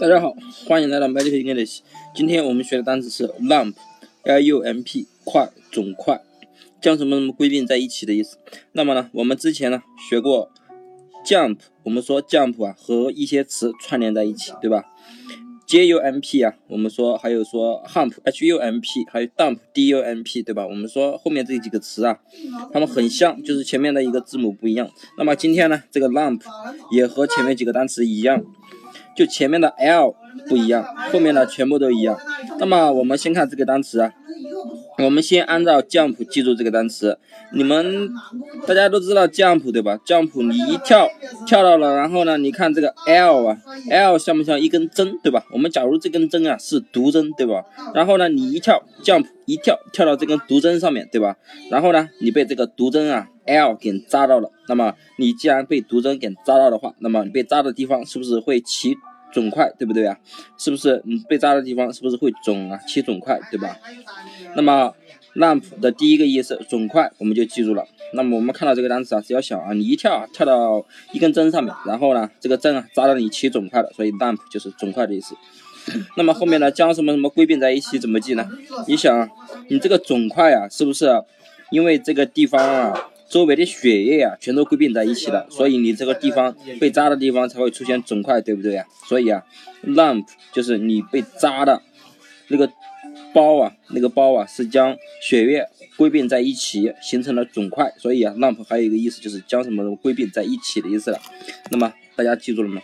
大家好，欢迎来到 Magic English。今天我们学的单词是 lump，l-u-m-p，块，肿块，将什么什么归并在一起的意思。那么呢，我们之前呢学过 jump，我们说 jump 啊和一些词串联在一起，对吧？j-u-m-p 啊，我们说还有说 hump，h-u-m-p，还有 dump，d-u-m-p，对吧？我们说后面这几个词啊，它们很像，就是前面的一个字母不一样。那么今天呢，这个 lump 也和前面几个单词一样。就前面的 l 不一样，后面的全部都一样。那么我们先看这个单词啊，我们先按照 jump 记住这个单词。你们大家都知道 jump 对吧？jump 你一跳跳到了，然后呢，你看这个 l 啊，l 像不像一根针对吧？我们假如这根针啊是毒针对吧？然后呢，你一跳 jump 一跳跳到这根毒针上面对吧？然后呢，你被这个毒针啊 l 给扎到了。那么你既然被毒针给扎到的话，那么你被扎的地方是不是会起？肿块对不对啊？是不是你被扎的地方是不是会肿啊？起肿块对吧？那么 lump 的第一个意思肿块我们就记住了。那么我们看到这个单词啊，只要想啊，你一跳啊，跳到一根针上面，然后呢，这个针啊扎到你起肿块了，所以 lump 就是肿块的意思。那么后面呢，将什么什么归并在一起怎么记呢？你想，你这个肿块啊，是不是因为这个地方啊？周围的血液啊，全都归并在一起了，所以你这个地方被扎的地方才会出现肿块，对不对啊？所以啊，lump 就是你被扎的那个包啊，那个包啊是将血液归并在一起形成了肿块，所以啊，lump 还有一个意思就是将什么归并在一起的意思了。那么大家记住了吗？